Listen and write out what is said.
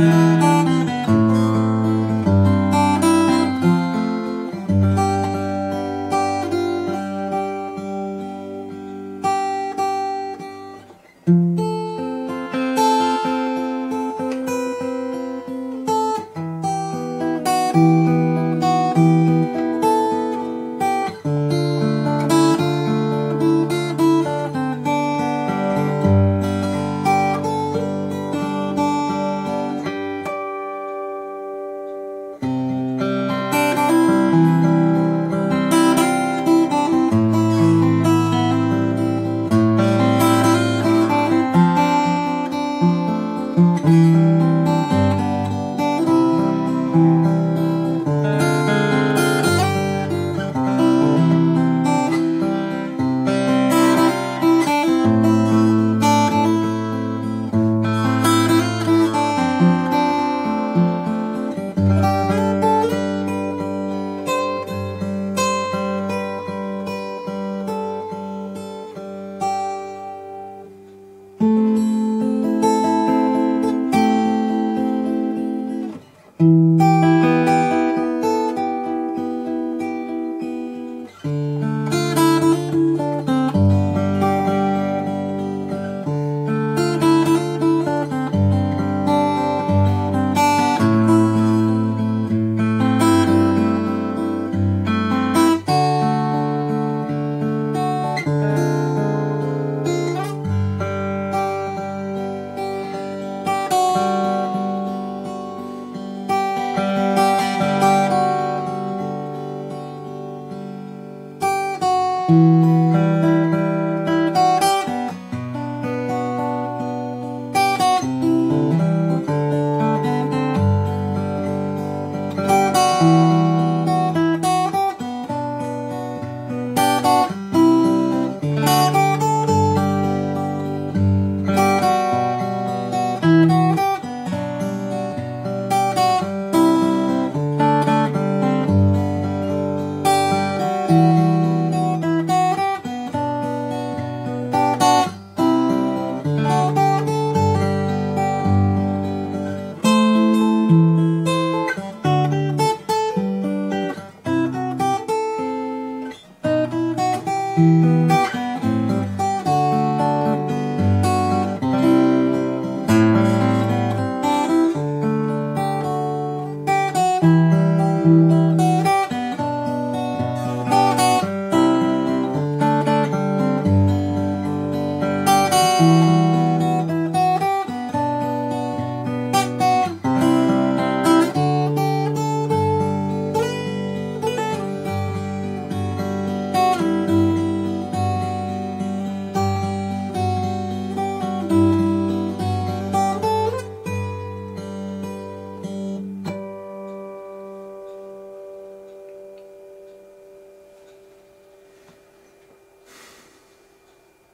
Thank Música